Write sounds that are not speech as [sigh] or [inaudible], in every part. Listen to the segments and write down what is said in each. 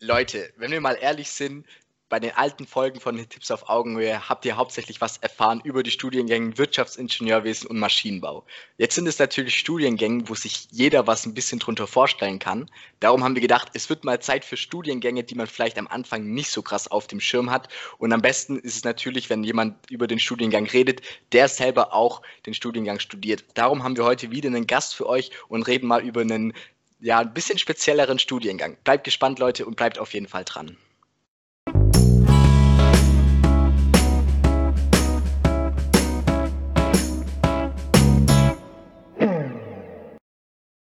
Leute, wenn wir mal ehrlich sind, bei den alten Folgen von den Tipps auf Augenhöhe habt ihr hauptsächlich was erfahren über die Studiengänge Wirtschaftsingenieurwesen und Maschinenbau. Jetzt sind es natürlich Studiengänge, wo sich jeder was ein bisschen drunter vorstellen kann. Darum haben wir gedacht, es wird mal Zeit für Studiengänge, die man vielleicht am Anfang nicht so krass auf dem Schirm hat. Und am besten ist es natürlich, wenn jemand über den Studiengang redet, der selber auch den Studiengang studiert. Darum haben wir heute wieder einen Gast für euch und reden mal über einen ja, ein bisschen spezielleren Studiengang. Bleibt gespannt, Leute, und bleibt auf jeden Fall dran.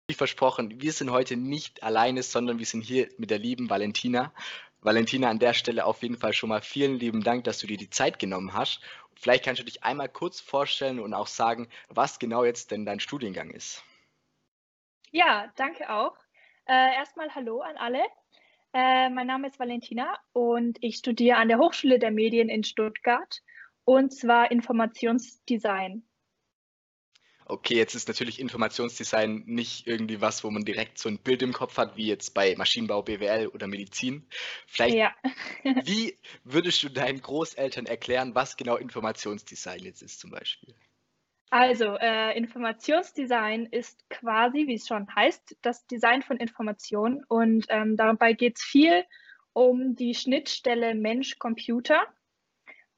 Wie versprochen, wir sind heute nicht alleine, sondern wir sind hier mit der lieben Valentina. Valentina, an der Stelle auf jeden Fall schon mal vielen lieben Dank, dass du dir die Zeit genommen hast. Vielleicht kannst du dich einmal kurz vorstellen und auch sagen, was genau jetzt denn dein Studiengang ist. Ja, danke auch. Äh, erstmal Hallo an alle. Äh, mein Name ist Valentina und ich studiere an der Hochschule der Medien in Stuttgart und zwar Informationsdesign. Okay, jetzt ist natürlich Informationsdesign nicht irgendwie was, wo man direkt so ein Bild im Kopf hat, wie jetzt bei Maschinenbau, BWL oder Medizin. Vielleicht, ja. wie würdest du deinen Großeltern erklären, was genau Informationsdesign jetzt ist zum Beispiel? Also, äh, Informationsdesign ist quasi, wie es schon heißt, das Design von Informationen. Und ähm, dabei geht es viel um die Schnittstelle Mensch-Computer.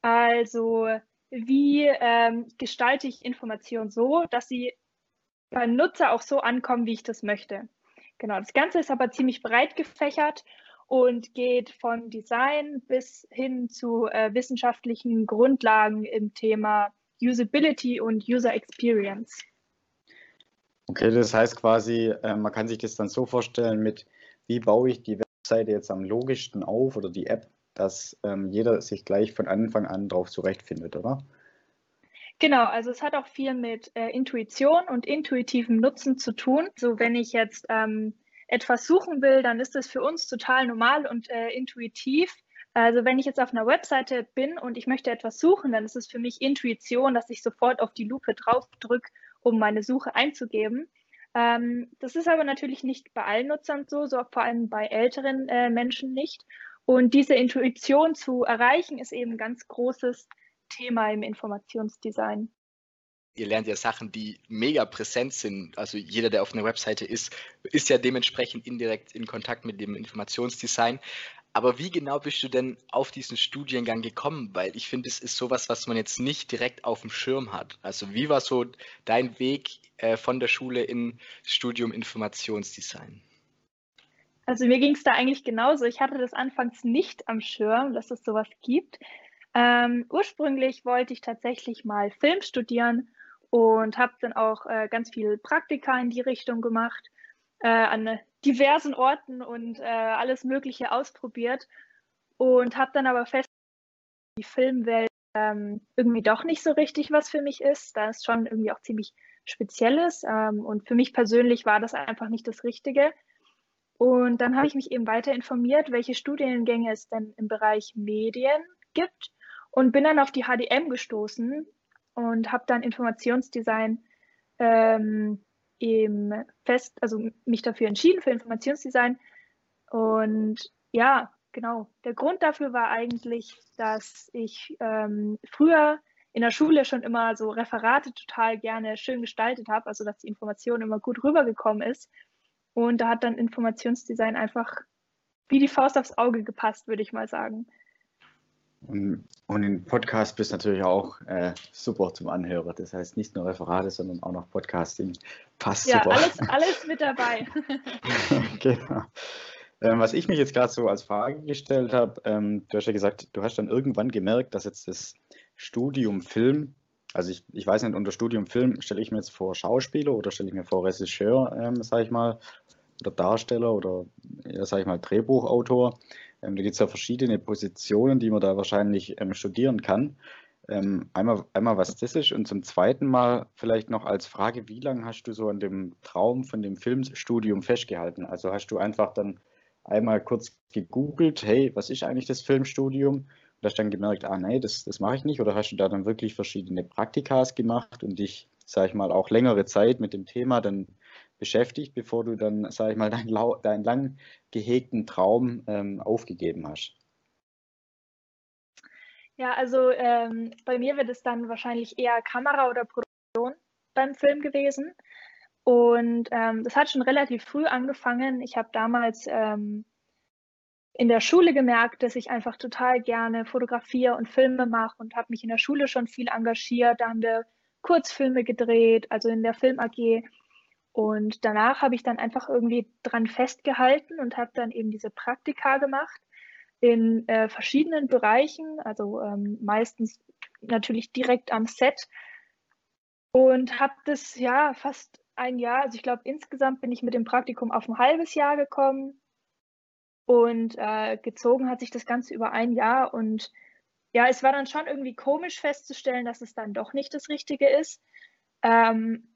Also, wie ähm, gestalte ich Informationen so, dass sie beim Nutzer auch so ankommen, wie ich das möchte. Genau, das Ganze ist aber ziemlich breit gefächert und geht von Design bis hin zu äh, wissenschaftlichen Grundlagen im Thema Usability und User Experience. Okay, das heißt quasi, äh, man kann sich das dann so vorstellen mit, wie baue ich die Webseite jetzt am logischsten auf oder die App, dass ähm, jeder sich gleich von Anfang an drauf zurechtfindet, oder? Genau, also es hat auch viel mit äh, Intuition und intuitivem Nutzen zu tun. So, wenn ich jetzt ähm, etwas suchen will, dann ist das für uns total normal und äh, intuitiv. Also wenn ich jetzt auf einer Webseite bin und ich möchte etwas suchen, dann ist es für mich Intuition, dass ich sofort auf die Lupe drauf drücke, um meine Suche einzugeben. Ähm, das ist aber natürlich nicht bei allen Nutzern so, so vor allem bei älteren äh, Menschen nicht. Und diese Intuition zu erreichen, ist eben ein ganz großes Thema im Informationsdesign. Ihr lernt ja Sachen, die mega präsent sind. Also jeder, der auf einer Webseite ist, ist ja dementsprechend indirekt in Kontakt mit dem Informationsdesign. Aber wie genau bist du denn auf diesen Studiengang gekommen? Weil ich finde, es ist sowas, was man jetzt nicht direkt auf dem Schirm hat. Also wie war so dein Weg äh, von der Schule in Studium Informationsdesign? Also mir ging es da eigentlich genauso. Ich hatte das anfangs nicht am Schirm, dass es sowas gibt. Ähm, ursprünglich wollte ich tatsächlich mal Film studieren und habe dann auch äh, ganz viel Praktika in die Richtung gemacht äh, an diversen Orten und äh, alles Mögliche ausprobiert und habe dann aber fest, die Filmwelt ähm, irgendwie doch nicht so richtig was für mich ist, da es schon irgendwie auch ziemlich Spezielles ähm, und für mich persönlich war das einfach nicht das Richtige. Und dann habe ich mich eben weiter informiert, welche Studiengänge es denn im Bereich Medien gibt und bin dann auf die HDM gestoßen und habe dann Informationsdesign ähm, im Fest, also mich dafür entschieden für Informationsdesign. Und ja, genau. Der Grund dafür war eigentlich, dass ich ähm, früher in der Schule schon immer so Referate total gerne schön gestaltet habe, also dass die Information immer gut rübergekommen ist. Und da hat dann Informationsdesign einfach wie die Faust aufs Auge gepasst, würde ich mal sagen. Und, und in Podcast bist du natürlich auch äh, super zum Anhören. Das heißt nicht nur Referate, sondern auch noch Podcasting. Passt ja, super. Alles, [laughs] alles mit dabei. [laughs] genau. Ähm, was ich mich jetzt gerade so als Frage gestellt habe, ähm, du hast ja gesagt, du hast dann irgendwann gemerkt, dass jetzt das Studium Film, also ich, ich weiß nicht, unter Studium Film stelle ich mir jetzt vor Schauspieler oder stelle ich mir vor Regisseur, ähm, sage ich mal, oder Darsteller oder, ja, sage ich mal, Drehbuchautor. Ähm, da gibt es ja verschiedene Positionen, die man da wahrscheinlich ähm, studieren kann. Ähm, einmal, einmal, was das ist und zum zweiten Mal vielleicht noch als Frage, wie lange hast du so an dem Traum von dem Filmstudium festgehalten? Also hast du einfach dann einmal kurz gegoogelt, hey, was ist eigentlich das Filmstudium? Und hast dann gemerkt, ah nee, das, das mache ich nicht. Oder hast du da dann wirklich verschiedene Praktikas gemacht und dich, sag ich mal, auch längere Zeit mit dem Thema dann beschäftigt, bevor du dann, sag ich mal, deinen, deinen lang gehegten Traum ähm, aufgegeben hast? Ja, also ähm, bei mir wird es dann wahrscheinlich eher Kamera oder Produktion beim Film gewesen. Und ähm, das hat schon relativ früh angefangen. Ich habe damals ähm, in der Schule gemerkt, dass ich einfach total gerne fotografiere und Filme mache und habe mich in der Schule schon viel engagiert. Da haben wir Kurzfilme gedreht, also in der Film AG. Und danach habe ich dann einfach irgendwie dran festgehalten und habe dann eben diese Praktika gemacht in äh, verschiedenen Bereichen, also ähm, meistens natürlich direkt am Set. Und habe das ja fast ein Jahr, also ich glaube insgesamt bin ich mit dem Praktikum auf ein halbes Jahr gekommen. Und äh, gezogen hat sich das Ganze über ein Jahr. Und ja, es war dann schon irgendwie komisch festzustellen, dass es dann doch nicht das Richtige ist. Ähm,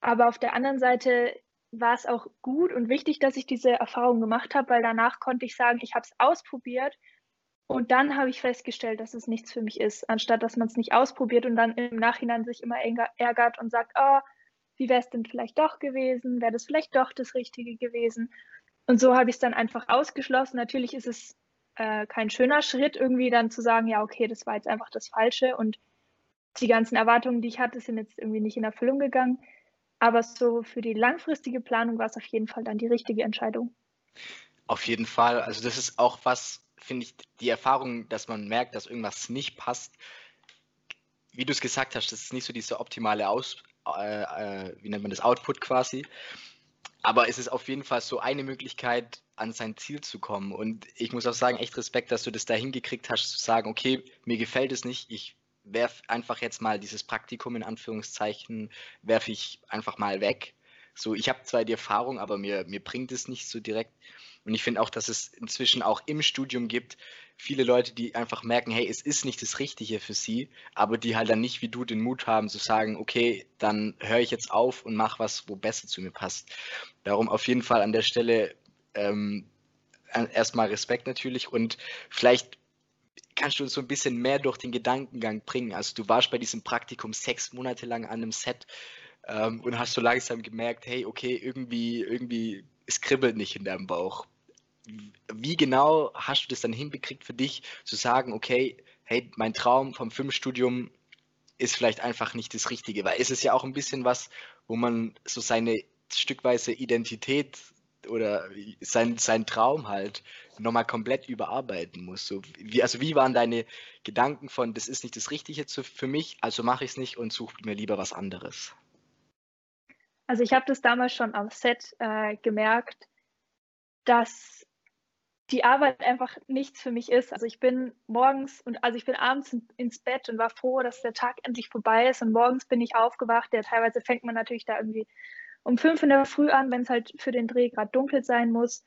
aber auf der anderen Seite war es auch gut und wichtig, dass ich diese Erfahrung gemacht habe, weil danach konnte ich sagen, ich habe es ausprobiert und dann habe ich festgestellt, dass es nichts für mich ist, anstatt dass man es nicht ausprobiert und dann im Nachhinein sich immer ärgert und sagt, oh, wie wäre es denn vielleicht doch gewesen? Wäre das vielleicht doch das Richtige gewesen? Und so habe ich es dann einfach ausgeschlossen. Natürlich ist es äh, kein schöner Schritt, irgendwie dann zu sagen, ja, okay, das war jetzt einfach das Falsche und die ganzen Erwartungen, die ich hatte, sind jetzt irgendwie nicht in Erfüllung gegangen. Aber so für die langfristige Planung war es auf jeden Fall dann die richtige Entscheidung. Auf jeden Fall. Also das ist auch was, finde ich, die Erfahrung, dass man merkt, dass irgendwas nicht passt. Wie du es gesagt hast, das ist nicht so dieser optimale Aus, äh, äh, wie nennt man das, Output quasi. Aber es ist auf jeden Fall so eine Möglichkeit, an sein Ziel zu kommen. Und ich muss auch sagen, echt Respekt, dass du das da hingekriegt hast, zu sagen, okay, mir gefällt es nicht, ich werfe einfach jetzt mal dieses Praktikum in Anführungszeichen, werfe ich einfach mal weg. So, ich habe zwar die Erfahrung, aber mir, mir bringt es nicht so direkt. Und ich finde auch, dass es inzwischen auch im Studium gibt, viele Leute, die einfach merken, hey, es ist nicht das Richtige für sie, aber die halt dann nicht wie du den Mut haben zu sagen, okay, dann höre ich jetzt auf und mache was, wo besser zu mir passt. Darum auf jeden Fall an der Stelle ähm, erstmal Respekt natürlich und vielleicht kannst du uns so ein bisschen mehr durch den Gedankengang bringen? Also du warst bei diesem Praktikum sechs Monate lang an einem Set ähm, und hast so langsam gemerkt, hey, okay, irgendwie, irgendwie, es kribbelt nicht in deinem Bauch. Wie genau hast du das dann hinbekriegt für dich, zu sagen, okay, hey, mein Traum vom Filmstudium ist vielleicht einfach nicht das Richtige, weil es ist ja auch ein bisschen was, wo man so seine stückweise Identität oder sein, sein Traum halt nochmal komplett überarbeiten muss. So, wie, also wie waren deine Gedanken von, das ist nicht das Richtige für mich, also mache ich es nicht und suche mir lieber was anderes? Also ich habe das damals schon am Set äh, gemerkt, dass die Arbeit einfach nichts für mich ist. Also ich bin morgens und also ich bin abends in, ins Bett und war froh, dass der Tag endlich vorbei ist und morgens bin ich aufgewacht. Ja, teilweise fängt man natürlich da irgendwie um fünf in der Früh an, wenn es halt für den Dreh gerade dunkel sein muss.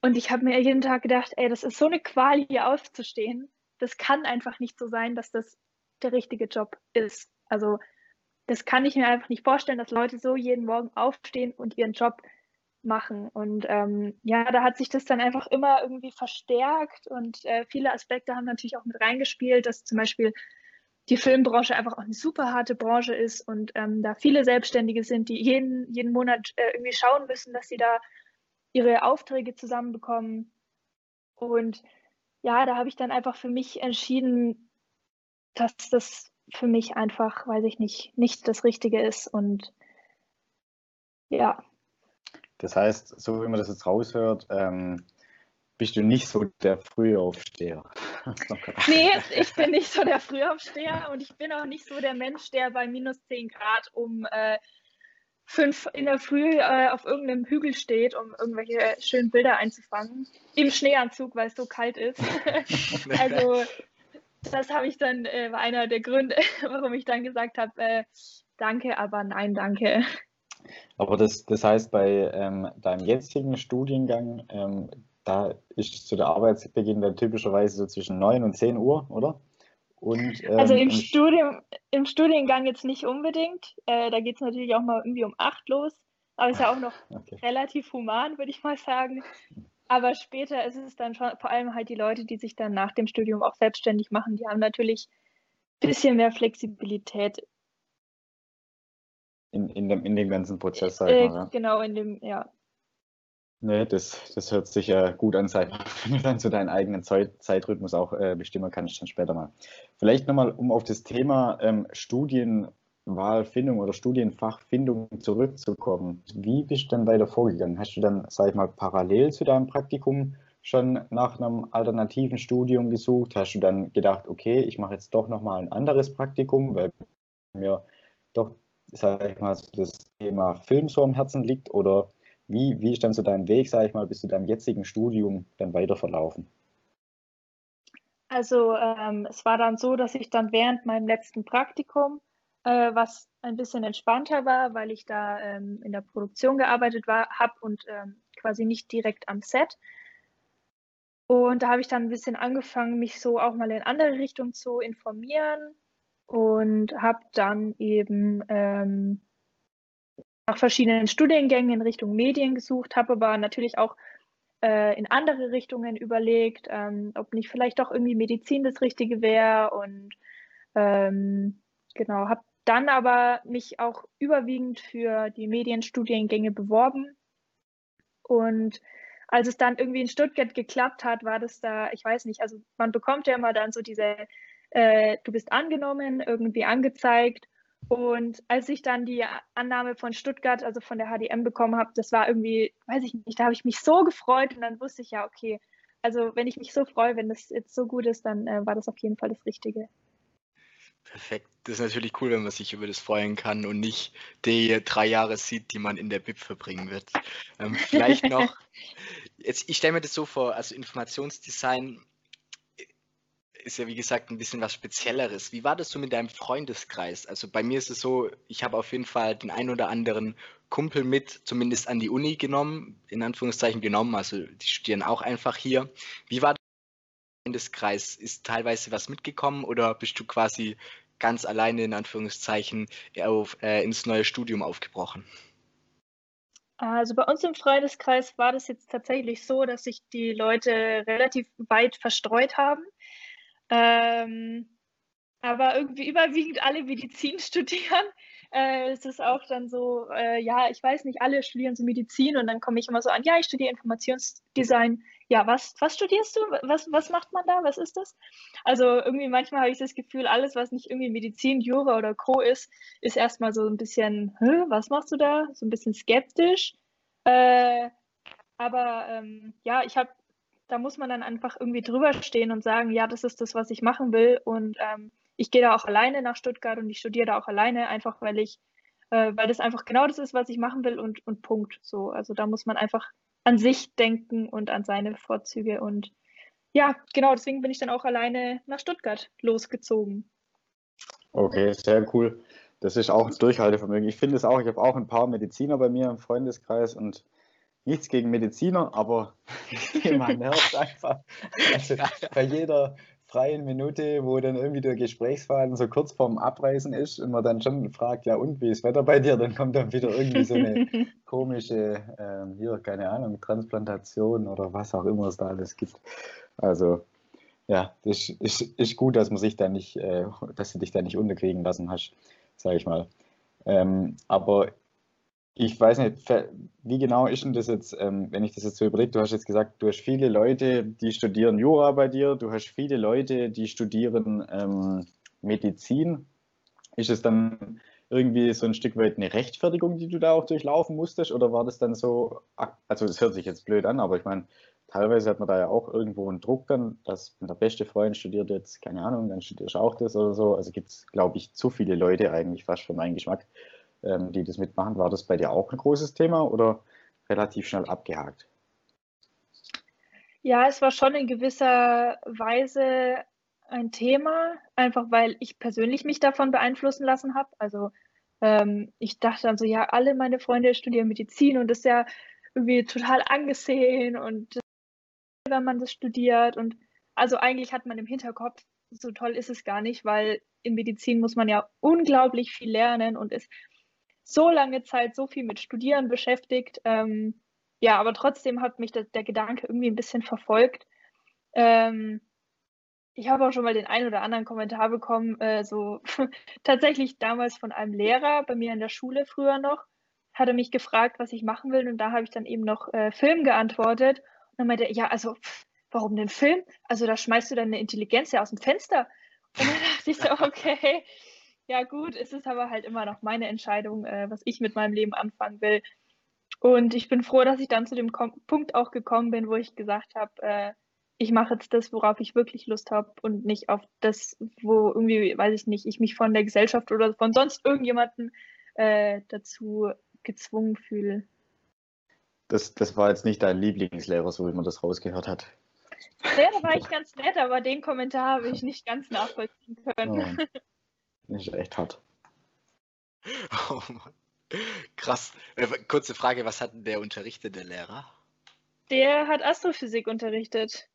Und ich habe mir jeden Tag gedacht, ey, das ist so eine Qual, hier aufzustehen. Das kann einfach nicht so sein, dass das der richtige Job ist. Also das kann ich mir einfach nicht vorstellen, dass Leute so jeden Morgen aufstehen und ihren Job machen. Und ähm, ja, da hat sich das dann einfach immer irgendwie verstärkt und äh, viele Aspekte haben natürlich auch mit reingespielt, dass zum Beispiel die Filmbranche einfach auch eine super harte Branche ist und ähm, da viele Selbstständige sind, die jeden, jeden Monat äh, irgendwie schauen müssen, dass sie da ihre Aufträge zusammenbekommen. Und ja, da habe ich dann einfach für mich entschieden, dass das für mich einfach, weiß ich nicht, nicht das Richtige ist. Und ja. Das heißt, so wie man das jetzt raushört, ähm, bist du nicht so der Frühaufsteher. [laughs] nee, ich bin nicht so der Frühaufsteher und ich bin auch nicht so der Mensch, der bei minus 10 Grad um äh, fünf in der Früh äh, auf irgendeinem Hügel steht, um irgendwelche schönen Bilder einzufangen. Im Schneeanzug, weil es so kalt ist. [laughs] also das habe ich dann, äh, war einer der Gründe, [laughs] warum ich dann gesagt habe, äh, danke, aber nein, danke. Aber das, das heißt, bei ähm, deinem jetzigen Studiengang ähm, da ist so der Arbeitsbeginn dann typischerweise so zwischen 9 und 10 Uhr, oder? Und, ähm, also im, Studium, im Studiengang jetzt nicht unbedingt. Äh, da geht es natürlich auch mal irgendwie um 8 los. Aber ist ja auch noch [laughs] okay. relativ human, würde ich mal sagen. Aber später ist es dann schon, vor allem halt die Leute, die sich dann nach dem Studium auch selbstständig machen, die haben natürlich ein bisschen mehr Flexibilität in, in, dem, in dem ganzen Prozess, sag ich mal. Ja. Genau, in dem, ja. Nee, das, das hört sich ja gut an, [laughs] wenn du dann zu deinen eigenen Zeitrhythmus auch äh, bestimmen kannst, dann später mal. Vielleicht nochmal, um auf das Thema ähm, Studienwahlfindung oder Studienfachfindung zurückzukommen. Wie bist du dann weiter vorgegangen? Hast du dann, sag ich mal, parallel zu deinem Praktikum schon nach einem alternativen Studium gesucht? Hast du dann gedacht, okay, ich mache jetzt doch nochmal ein anderes Praktikum, weil mir doch, sag ich mal, das Thema Film so am Herzen liegt? Oder wie, wie ist dann so dein Weg, sage ich mal, bis zu deinem jetzigen Studium dann weiter verlaufen? Also ähm, es war dann so, dass ich dann während meinem letzten Praktikum, äh, was ein bisschen entspannter war, weil ich da ähm, in der Produktion gearbeitet habe und ähm, quasi nicht direkt am Set. Und da habe ich dann ein bisschen angefangen, mich so auch mal in andere Richtungen zu informieren und habe dann eben ähm, nach verschiedenen Studiengängen in Richtung Medien gesucht, habe aber natürlich auch äh, in andere Richtungen überlegt, ähm, ob nicht vielleicht doch irgendwie Medizin das Richtige wäre und ähm, genau, habe dann aber mich auch überwiegend für die Medienstudiengänge beworben. Und als es dann irgendwie in Stuttgart geklappt hat, war das da, ich weiß nicht, also man bekommt ja immer dann so diese, äh, du bist angenommen, irgendwie angezeigt und als ich dann die Annahme von Stuttgart, also von der HDM bekommen habe, das war irgendwie, weiß ich nicht, da habe ich mich so gefreut und dann wusste ich ja, okay, also wenn ich mich so freue, wenn das jetzt so gut ist, dann äh, war das auf jeden Fall das Richtige. Perfekt. Das ist natürlich cool, wenn man sich über das freuen kann und nicht die drei Jahre sieht, die man in der BIP verbringen wird. Ähm, vielleicht [laughs] noch, jetzt, ich stelle mir das so vor, also Informationsdesign ist ja wie gesagt ein bisschen was Spezielleres. Wie war das so mit deinem Freundeskreis? Also bei mir ist es so, ich habe auf jeden Fall den ein oder anderen Kumpel mit, zumindest an die Uni genommen, in Anführungszeichen genommen, also die studieren auch einfach hier. Wie war der Freundeskreis? Ist teilweise was mitgekommen oder bist du quasi ganz alleine in Anführungszeichen auf, äh, ins neue Studium aufgebrochen? Also bei uns im Freundeskreis war das jetzt tatsächlich so, dass sich die Leute relativ weit verstreut haben. Ähm, aber irgendwie überwiegend alle Medizin [laughs] studieren. Äh, es ist auch dann so, äh, ja, ich weiß nicht, alle studieren so Medizin und dann komme ich immer so an, ja, ich studiere Informationsdesign. Ja, was, was studierst du? Was, was macht man da? Was ist das? Also irgendwie manchmal habe ich das Gefühl, alles, was nicht irgendwie Medizin, Jura oder Co. ist, ist erstmal so ein bisschen, was machst du da? So ein bisschen skeptisch. Äh, aber ähm, ja, ich habe da muss man dann einfach irgendwie drüber stehen und sagen, ja, das ist das, was ich machen will. Und ähm, ich gehe da auch alleine nach Stuttgart und ich studiere da auch alleine, einfach weil ich, äh, weil das einfach genau das ist, was ich machen will und, und Punkt. So, also da muss man einfach an sich denken und an seine Vorzüge. Und ja, genau, deswegen bin ich dann auch alleine nach Stuttgart losgezogen. Okay, sehr cool. Das ist auch Durchhaltevermögen. Ich finde es auch, ich habe auch ein paar Mediziner bei mir im Freundeskreis und nichts gegen Mediziner, aber [laughs] [laughs] man nervt einfach. Also bei jeder freien Minute, wo dann irgendwie der Gesprächsfaden so kurz vorm Abreisen ist und man dann schon fragt, ja und, wie ist Wetter bei dir? Dann kommt dann wieder irgendwie so eine [laughs] komische, ähm, hier, keine Ahnung, Transplantation oder was auch immer es da alles gibt. Also ja, das ist, ist gut, dass man sich da nicht, äh, dass du dich da nicht unterkriegen lassen hast, sage ich mal. Ähm, aber ich weiß nicht, wie genau ist denn das jetzt, ähm, wenn ich das jetzt so überlege, du hast jetzt gesagt, du hast viele Leute, die studieren Jura bei dir, du hast viele Leute, die studieren ähm, Medizin. Ist es dann irgendwie so ein Stück weit eine Rechtfertigung, die du da auch durchlaufen musstest? Oder war das dann so, also das hört sich jetzt blöd an, aber ich meine, teilweise hat man da ja auch irgendwo einen Druck dann, dass der beste Freund studiert jetzt, keine Ahnung, dann studierst du auch das oder so. Also gibt es, glaube ich, zu viele Leute eigentlich fast für meinen Geschmack, ähm, die das mitmachen. War das bei dir auch ein großes Thema oder relativ schnell abgehakt? Ja, es war schon in gewisser Weise ein Thema, einfach weil ich persönlich mich davon beeinflussen lassen habe. Also ähm, ich dachte dann so, ja, alle meine Freunde studieren Medizin und das ist ja irgendwie total angesehen und wenn man das studiert und also eigentlich hat man im Hinterkopf, so toll ist es gar nicht, weil in Medizin muss man ja unglaublich viel lernen und ist so lange Zeit so viel mit Studieren beschäftigt. Ähm, ja, aber trotzdem hat mich der, der, Gedanke irgendwie ein bisschen verfolgt. Ähm, ich habe auch schon mal den einen oder anderen Kommentar bekommen, äh, so [laughs] tatsächlich damals von einem Lehrer bei mir in der Schule früher noch, hat er mich gefragt, was ich machen will und da habe ich dann eben noch äh, Film geantwortet und dann meinte er, ja, also warum den Film? Also da schmeißt du deine Intelligenz ja aus dem Fenster. Und dann dachte ich so, okay, ja gut, es ist aber halt immer noch meine Entscheidung, äh, was ich mit meinem Leben anfangen will. Und ich bin froh, dass ich dann zu dem Kom Punkt auch gekommen bin, wo ich gesagt habe, äh, ich mache jetzt das, worauf ich wirklich Lust habe und nicht auf das, wo irgendwie, weiß ich nicht, ich mich von der Gesellschaft oder von sonst irgendjemandem äh, dazu gezwungen fühle. Das, das war jetzt nicht dein Lieblingslehrer, so wie man das rausgehört hat. Da war ich ganz nett, aber den Kommentar habe ich nicht ganz nachvollziehen können. Oh, [laughs] das ist echt hart. [laughs] Oh Mann. Krass. Äh, kurze Frage, was hat denn der unterrichtet, der Lehrer? Der hat Astrophysik unterrichtet.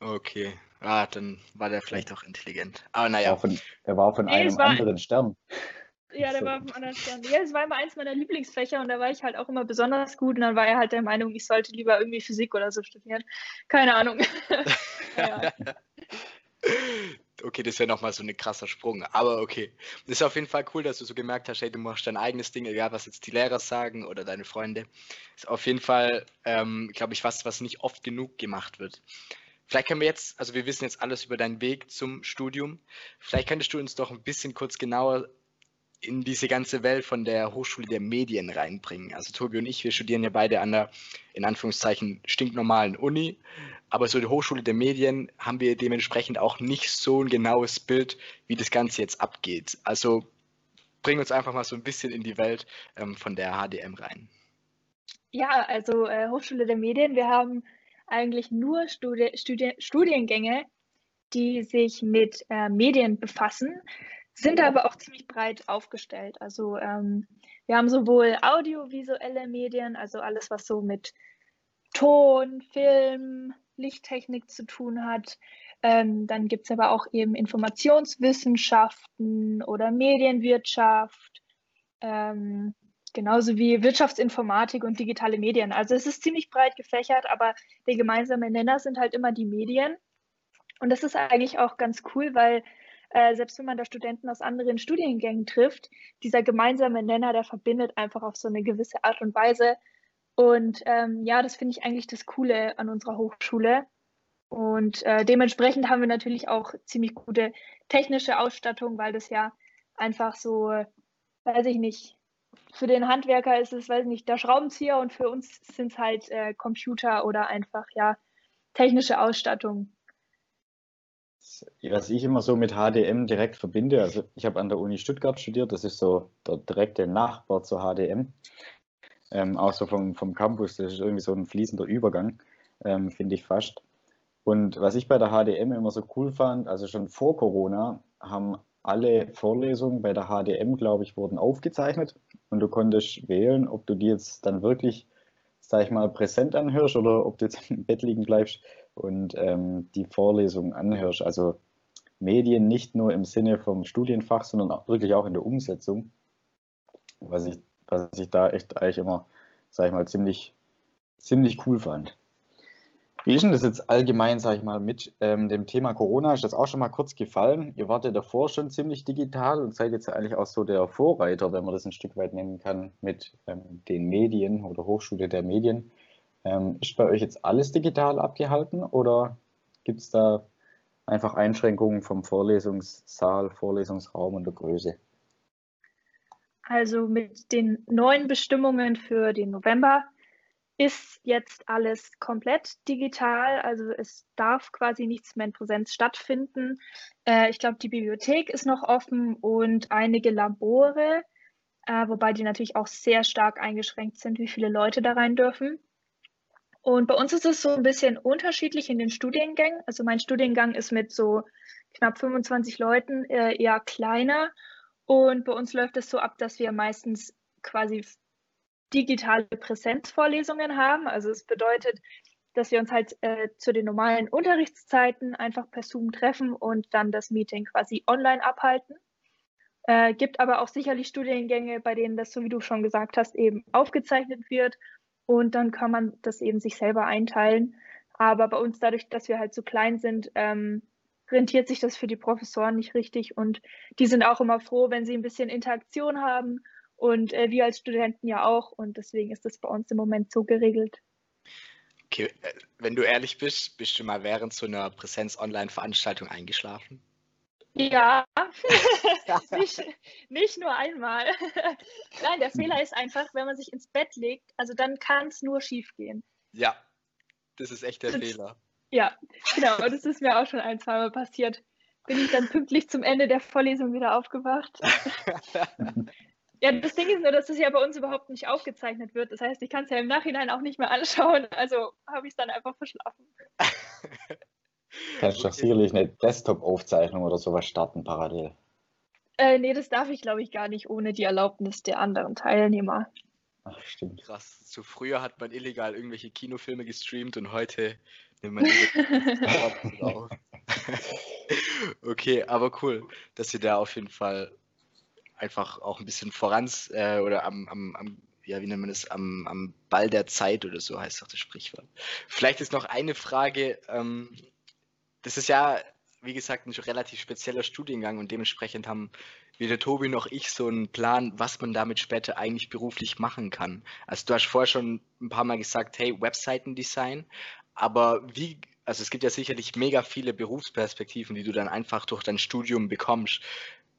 Okay. Ah, dann war der vielleicht auch intelligent. Aber naja. Von, er war von nee, einem anderen Stern. Ja, der war vom anderen Stern. Ja, es war immer eins meiner Lieblingsfächer und da war ich halt auch immer besonders gut und dann war er halt der Meinung, ich sollte lieber irgendwie Physik oder so studieren. Keine Ahnung. [laughs] ja. [laughs] Okay, das wäre nochmal so ein krasser Sprung. Aber okay. Das ist auf jeden Fall cool, dass du so gemerkt hast, hey, du machst dein eigenes Ding, egal was jetzt die Lehrer sagen oder deine Freunde. Ist auf jeden Fall, ähm, glaube ich, was, was nicht oft genug gemacht wird. Vielleicht können wir jetzt, also wir wissen jetzt alles über deinen Weg zum Studium. Vielleicht könntest du uns doch ein bisschen kurz genauer in diese ganze Welt von der Hochschule der Medien reinbringen. Also Tobi und ich, wir studieren ja beide an der, in Anführungszeichen, stinknormalen Uni. Aber so die Hochschule der Medien haben wir dementsprechend auch nicht so ein genaues Bild, wie das Ganze jetzt abgeht. Also bring uns einfach mal so ein bisschen in die Welt ähm, von der HDM rein. Ja, also äh, Hochschule der Medien, wir haben eigentlich nur Studi Studi Studiengänge, die sich mit äh, Medien befassen sind aber auch ziemlich breit aufgestellt. Also ähm, wir haben sowohl audiovisuelle Medien, also alles, was so mit Ton, Film, Lichttechnik zu tun hat. Ähm, dann gibt es aber auch eben Informationswissenschaften oder Medienwirtschaft, ähm, genauso wie Wirtschaftsinformatik und digitale Medien. Also es ist ziemlich breit gefächert, aber der gemeinsame Nenner sind halt immer die Medien. Und das ist eigentlich auch ganz cool, weil äh, selbst wenn man da Studenten aus anderen Studiengängen trifft, dieser gemeinsame Nenner, der verbindet einfach auf so eine gewisse Art und Weise. Und ähm, ja, das finde ich eigentlich das Coole an unserer Hochschule. Und äh, dementsprechend haben wir natürlich auch ziemlich gute technische Ausstattung, weil das ja einfach so, weiß ich nicht, für den Handwerker ist es, weiß ich nicht, der Schraubenzieher und für uns sind es halt äh, Computer oder einfach ja technische Ausstattung was ich immer so mit HDM direkt verbinde, also ich habe an der Uni Stuttgart studiert, das ist so der direkte Nachbar zur HDM. Ähm, auch so vom, vom Campus, das ist irgendwie so ein fließender Übergang, ähm, finde ich fast. Und was ich bei der HDM immer so cool fand, also schon vor Corona haben alle Vorlesungen bei der HDM, glaube ich, wurden aufgezeichnet und du konntest wählen, ob du die jetzt dann wirklich, sag ich mal, präsent anhörst oder ob du jetzt [laughs] im Bett liegen bleibst und ähm, die Vorlesungen anhörst. Also Medien nicht nur im Sinne vom Studienfach, sondern auch wirklich auch in der Umsetzung. Was ich, was ich da echt eigentlich immer, sag ich mal, ziemlich, ziemlich cool fand. Wie ist denn das jetzt allgemein, sag ich mal, mit ähm, dem Thema Corona? Ist das auch schon mal kurz gefallen? Ihr wart ja davor schon ziemlich digital und seid jetzt eigentlich auch so der Vorreiter, wenn man das ein Stück weit nennen kann, mit ähm, den Medien oder Hochschule der Medien. Ähm, ist bei euch jetzt alles digital abgehalten oder gibt es da einfach Einschränkungen vom Vorlesungssaal, Vorlesungsraum und der Größe? Also mit den neuen Bestimmungen für den November ist jetzt alles komplett digital. Also es darf quasi nichts mehr in Präsenz stattfinden. Äh, ich glaube, die Bibliothek ist noch offen und einige Labore, äh, wobei die natürlich auch sehr stark eingeschränkt sind, wie viele Leute da rein dürfen. Und bei uns ist es so ein bisschen unterschiedlich in den Studiengängen. Also mein Studiengang ist mit so knapp 25 Leuten äh, eher kleiner. Und bei uns läuft es so ab, dass wir meistens quasi digitale Präsenzvorlesungen haben. Also es bedeutet, dass wir uns halt äh, zu den normalen Unterrichtszeiten einfach per Zoom treffen und dann das Meeting quasi online abhalten. Äh, gibt aber auch sicherlich Studiengänge, bei denen das, so wie du schon gesagt hast, eben aufgezeichnet wird und dann kann man das eben sich selber einteilen. Aber bei uns, dadurch, dass wir halt so klein sind, ähm, rentiert sich das für die Professoren nicht richtig und die sind auch immer froh, wenn sie ein bisschen Interaktion haben und äh, wir als Studenten ja auch und deswegen ist das bei uns im Moment so geregelt. Okay, äh, wenn du ehrlich bist, bist du mal während so einer Präsenz-Online-Veranstaltung eingeschlafen? Ja, [laughs] [laughs] nicht, nicht nur einmal. [laughs] Nein, der Fehler ist einfach, wenn man sich ins Bett legt, also dann kann es nur schief gehen. Ja, das ist echt der das, Fehler. Ja, genau. Und das ist mir auch schon ein, zweimal passiert. Bin ich dann pünktlich zum Ende der Vorlesung wieder aufgewacht. ja, das Ding ist nur, dass das ja bei uns überhaupt nicht aufgezeichnet wird. Das heißt, ich kann es ja im Nachhinein auch nicht mehr anschauen. Also habe ich es dann einfach verschlafen. Kannst du doch sicherlich eine Desktop-Aufzeichnung oder sowas starten parallel. Äh, nee, das darf ich glaube ich gar nicht ohne die Erlaubnis der anderen Teilnehmer. Ach, stimmt. Krass. So früher hat man illegal irgendwelche Kinofilme gestreamt und heute nimmt man die auf. [laughs] [laughs] okay, aber cool, dass ihr da auf jeden Fall einfach auch ein bisschen voran äh, oder am, am, am, ja, wie nennt man das, am, am Ball der Zeit oder so heißt doch das Sprichwort. Vielleicht ist noch eine Frage, ähm, das ist ja, wie gesagt, ein relativ spezieller Studiengang und dementsprechend haben weder Tobi noch ich so einen Plan, was man damit später eigentlich beruflich machen kann. Also du hast vorher schon ein paar Mal gesagt, hey, Webseitendesign, aber wie, also es gibt ja sicherlich mega viele Berufsperspektiven, die du dann einfach durch dein Studium bekommst.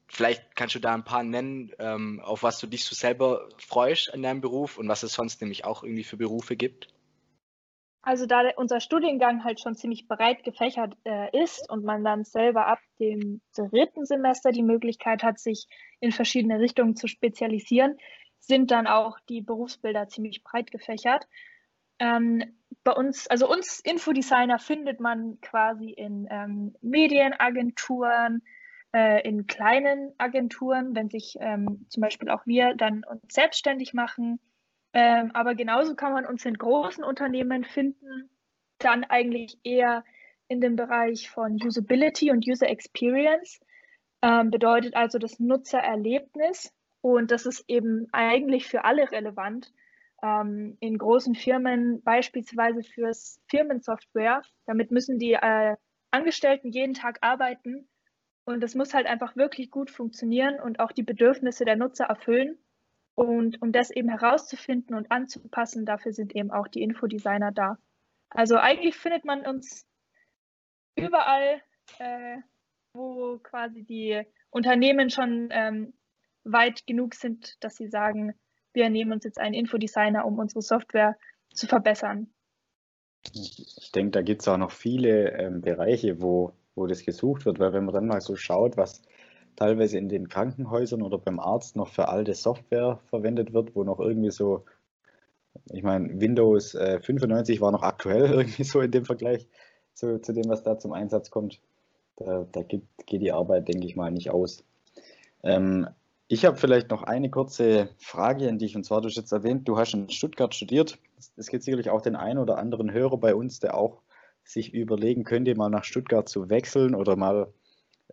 Vielleicht kannst du da ein paar nennen, ähm, auf was du dich so selber freust an deinem Beruf und was es sonst nämlich auch irgendwie für Berufe gibt. Also da unser Studiengang halt schon ziemlich breit gefächert äh, ist und man dann selber ab dem dritten Semester die Möglichkeit hat, sich in verschiedene Richtungen zu spezialisieren, sind dann auch die Berufsbilder ziemlich breit gefächert. Ähm, bei uns, also uns Infodesigner findet man quasi in ähm, Medienagenturen, äh, in kleinen Agenturen, wenn sich ähm, zum Beispiel auch wir dann uns selbstständig machen ähm, aber genauso kann man uns in großen Unternehmen finden, dann eigentlich eher in dem Bereich von Usability und User Experience. Ähm, bedeutet also das Nutzererlebnis und das ist eben eigentlich für alle relevant. Ähm, in großen Firmen beispielsweise fürs Firmensoftware. Damit müssen die äh, Angestellten jeden Tag arbeiten und das muss halt einfach wirklich gut funktionieren und auch die Bedürfnisse der Nutzer erfüllen. Und um das eben herauszufinden und anzupassen, dafür sind eben auch die Infodesigner da. Also eigentlich findet man uns überall, äh, wo quasi die Unternehmen schon ähm, weit genug sind, dass sie sagen, wir nehmen uns jetzt einen Infodesigner, um unsere Software zu verbessern. Ich denke, da gibt es auch noch viele ähm, Bereiche, wo, wo das gesucht wird, weil wenn man dann mal so schaut, was teilweise in den Krankenhäusern oder beim Arzt noch für alte Software verwendet wird, wo noch irgendwie so, ich meine, Windows äh, 95 war noch aktuell [laughs] irgendwie so in dem Vergleich zu, zu dem, was da zum Einsatz kommt. Da, da geht, geht die Arbeit, denke ich mal, nicht aus. Ähm, ich habe vielleicht noch eine kurze Frage an dich, und zwar, du hast jetzt erwähnt, du hast in Stuttgart studiert. Es gibt sicherlich auch den einen oder anderen Hörer bei uns, der auch sich überlegen könnte, mal nach Stuttgart zu wechseln oder mal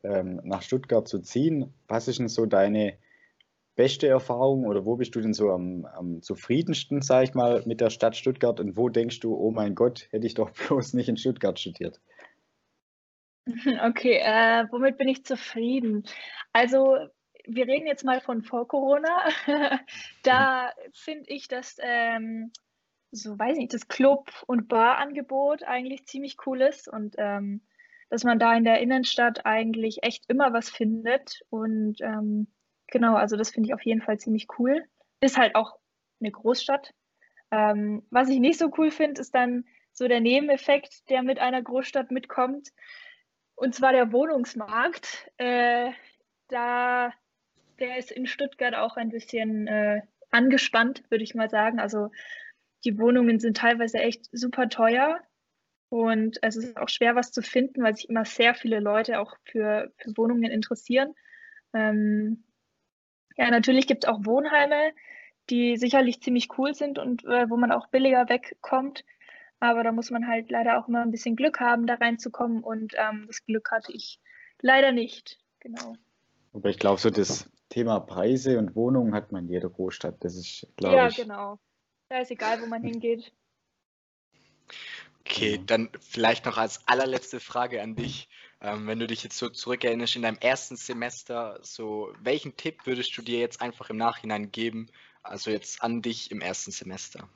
ähm, nach Stuttgart zu ziehen. Was ist denn so deine beste Erfahrung oder wo bist du denn so am, am zufriedensten, sage ich mal, mit der Stadt Stuttgart und wo denkst du, oh mein Gott, hätte ich doch [laughs] bloß nicht in Stuttgart studiert? [laughs] Okay, äh, womit bin ich zufrieden? Also wir reden jetzt mal von vor Corona. [laughs] da finde ich, dass ähm, so weiß ich nicht, das Club- und Barangebot eigentlich ziemlich cool ist und ähm, dass man da in der Innenstadt eigentlich echt immer was findet. Und ähm, genau, also das finde ich auf jeden Fall ziemlich cool. Ist halt auch eine Großstadt. Ähm, was ich nicht so cool finde, ist dann so der Nebeneffekt, der mit einer Großstadt mitkommt. Und zwar der Wohnungsmarkt. Äh, da, der ist in Stuttgart auch ein bisschen äh, angespannt, würde ich mal sagen. Also die Wohnungen sind teilweise echt super teuer. Und es ist auch schwer, was zu finden, weil sich immer sehr viele Leute auch für, für Wohnungen interessieren. Ähm, ja, natürlich gibt es auch Wohnheime, die sicherlich ziemlich cool sind und äh, wo man auch billiger wegkommt. Aber da muss man halt leider auch immer ein bisschen Glück haben, da reinzukommen. Und ähm, das Glück hatte ich leider nicht. Genau. Aber ich glaube, so das Thema Preise und Wohnungen hat man in jeder Großstadt. Das ist, glaube ja, ich. Ja, genau. Da ist egal, wo man hingeht. [laughs] Okay, mhm. dann vielleicht noch als allerletzte Frage an dich. Ähm, wenn du dich jetzt so zurückerinnerst in deinem ersten Semester, so welchen Tipp würdest du dir jetzt einfach im Nachhinein geben, also jetzt an dich im ersten Semester?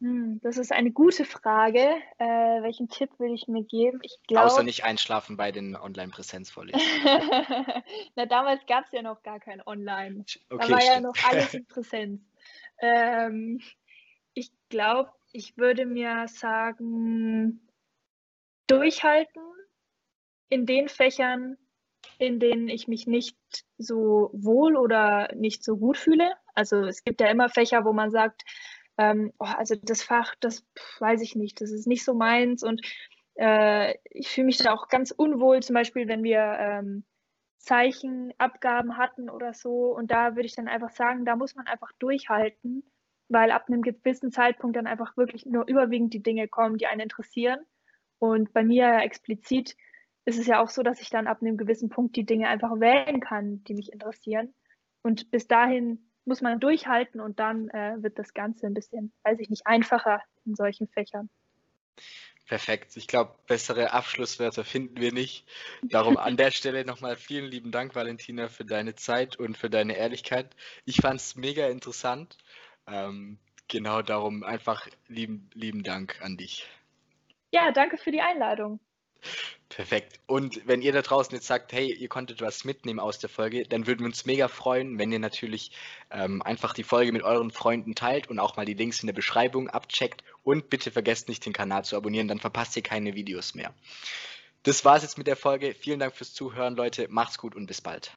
Hm, das ist eine gute Frage. Äh, welchen Tipp würde ich mir geben? Ich glaub, Außer nicht einschlafen bei den Online-Präsenzvorlesungen. [laughs] Na, damals gab es ja noch gar kein Online. Okay, da war stimmt. ja noch alles [laughs] in Präsenz. Ähm, ich glaube, ich würde mir sagen, durchhalten in den Fächern, in denen ich mich nicht so wohl oder nicht so gut fühle. Also es gibt ja immer Fächer, wo man sagt, ähm, oh, also das Fach, das weiß ich nicht, das ist nicht so meins und äh, ich fühle mich da auch ganz unwohl, zum Beispiel, wenn wir ähm, Zeichenabgaben hatten oder so. Und da würde ich dann einfach sagen, da muss man einfach durchhalten, weil ab einem gewissen Zeitpunkt dann einfach wirklich nur überwiegend die Dinge kommen, die einen interessieren. Und bei mir explizit ist es ja auch so, dass ich dann ab einem gewissen Punkt die Dinge einfach wählen kann, die mich interessieren. Und bis dahin muss man durchhalten und dann äh, wird das Ganze ein bisschen, weiß ich nicht, einfacher in solchen Fächern. Perfekt. Ich glaube, bessere Abschlusswörter finden wir nicht. Darum an der Stelle nochmal vielen lieben Dank, Valentina, für deine Zeit und für deine Ehrlichkeit. Ich fand es mega interessant. Ähm, genau darum einfach lieben, lieben Dank an dich. Ja, danke für die Einladung. Perfekt. Und wenn ihr da draußen jetzt sagt, hey, ihr konntet was mitnehmen aus der Folge, dann würden wir uns mega freuen, wenn ihr natürlich ähm, einfach die Folge mit euren Freunden teilt und auch mal die Links in der Beschreibung abcheckt. Und bitte vergesst nicht, den Kanal zu abonnieren, dann verpasst ihr keine Videos mehr. Das war's jetzt mit der Folge. Vielen Dank fürs Zuhören, Leute. Macht's gut und bis bald.